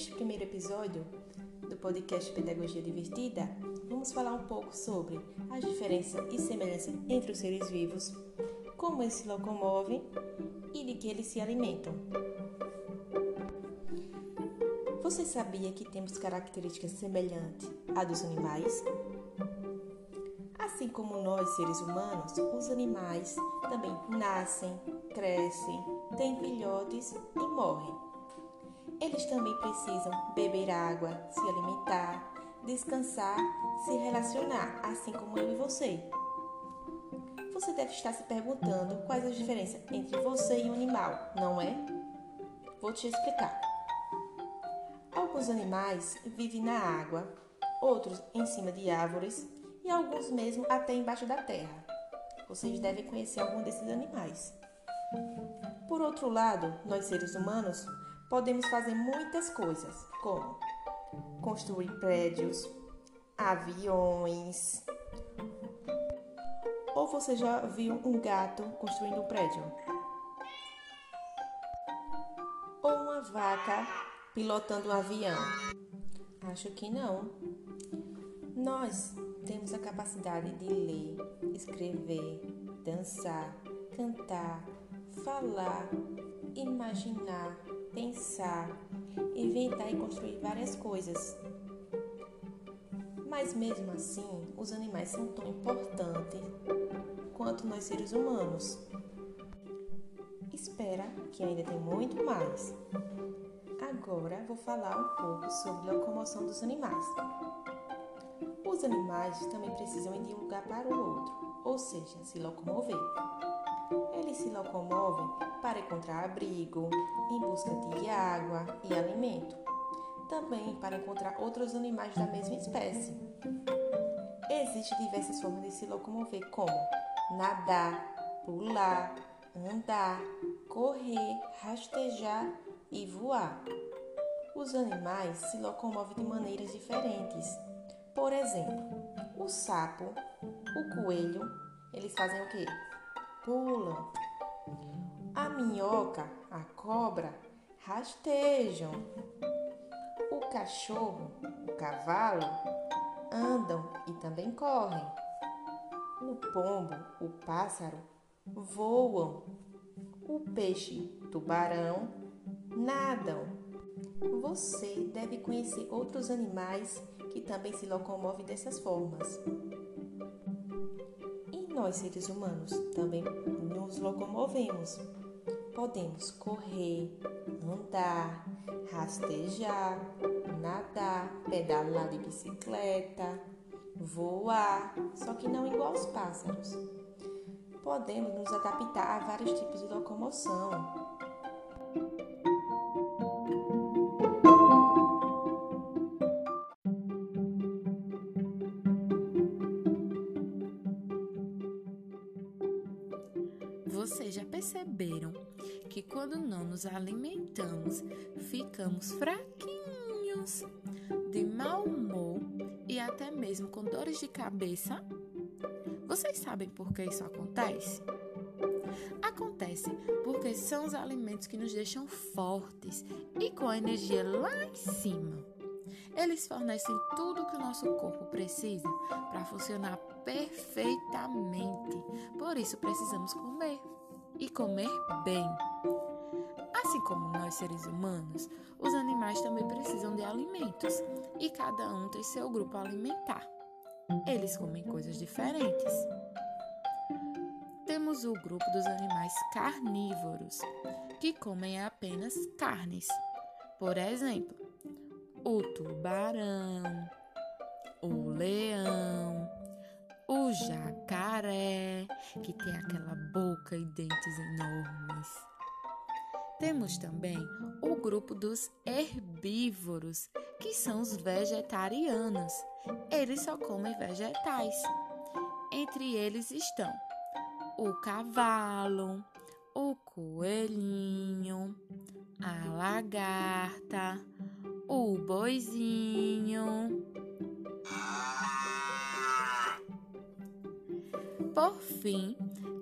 Neste primeiro episódio do podcast Pedagogia Divertida, vamos falar um pouco sobre as diferenças e semelhanças entre os seres vivos, como eles se locomovem e de que eles se alimentam. Você sabia que temos características semelhantes à dos animais? Assim como nós, seres humanos, os animais também nascem, crescem, têm filhotes e morrem. Eles também precisam beber água, se alimentar, descansar, se relacionar, assim como eu e você. Você deve estar se perguntando quais as diferenças entre você e um animal, não é? Vou te explicar. Alguns animais vivem na água, outros em cima de árvores e alguns mesmo até embaixo da terra. Vocês devem conhecer algum desses animais. Por outro lado, nós seres humanos podemos fazer muitas coisas, como construir prédios, aviões. Ou você já viu um gato construindo um prédio? Ou uma vaca pilotando um avião? Acho que não. Nós temos a capacidade de ler, escrever, dançar, cantar, falar, imaginar, pensar, inventar e construir várias coisas. Mas mesmo assim, os animais são tão importantes quanto nós seres humanos. Espera que ainda tem muito mais. Agora vou falar um pouco sobre a locomoção dos animais. Os animais também precisam ir de um lugar para o outro, ou seja, se locomover. Eles se locomovem para encontrar abrigo, em busca de água e alimento, também para encontrar outros animais da mesma espécie. Existem diversas formas de se locomover, como nadar, pular, andar, correr, rastejar e voar. Os animais se locomovem de maneiras diferentes. Por exemplo, o sapo, o coelho, eles fazem o quê? Pulam. A minhoca, a cobra, rastejam. O cachorro, o cavalo, andam e também correm. O pombo, o pássaro, voam. O peixe, tubarão, nadam. Você deve conhecer outros animais que também se locomovem dessas formas. Nós, seres humanos, também nos locomovemos. Podemos correr, andar, rastejar, nadar, pedalar de bicicleta, voar, só que não igual aos pássaros. Podemos nos adaptar a vários tipos de locomoção. Já perceberam que quando não nos alimentamos, ficamos fraquinhos, de mau humor e até mesmo com dores de cabeça? Vocês sabem por que isso acontece? Acontece porque são os alimentos que nos deixam fortes e com a energia lá em cima. Eles fornecem tudo que o nosso corpo precisa para funcionar perfeitamente. Por isso precisamos comer e comer bem. Assim como nós seres humanos, os animais também precisam de alimentos e cada um tem seu grupo alimentar. Eles comem coisas diferentes. Temos o grupo dos animais carnívoros, que comem apenas carnes. Por exemplo, o tubarão, o leão, o jacaré, que tem aquela boca e dentes enormes. Temos também o grupo dos herbívoros, que são os vegetarianos. Eles só comem vegetais. Entre eles estão o cavalo, o coelhinho, a lagarta, o boizinho. Por fim,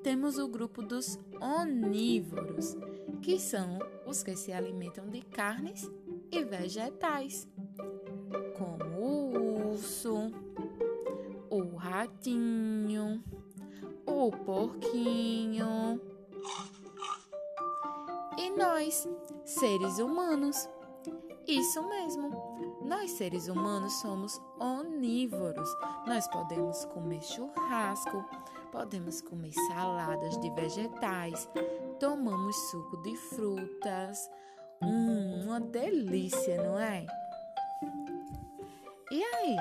temos o grupo dos onívoros, que são os que se alimentam de carnes e vegetais, como o urso, o ratinho, o porquinho e nós, seres humanos. Isso mesmo. Nós, seres humanos, somos onívoros. Nós podemos comer churrasco, podemos comer saladas de vegetais, tomamos suco de frutas. Hum, uma delícia, não é? E aí,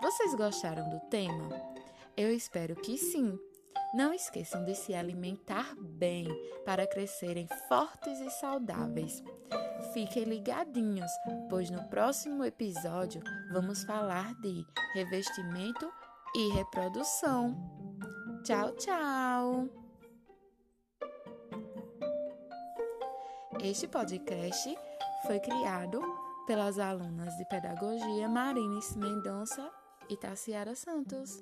vocês gostaram do tema? Eu espero que sim. Não esqueçam de se alimentar bem para crescerem fortes e saudáveis. Fiquem ligadinhos, pois no próximo episódio vamos falar de revestimento e reprodução. Tchau, tchau! Este podcast foi criado pelas alunas de Pedagogia Marines Mendonça e Tassiara Santos.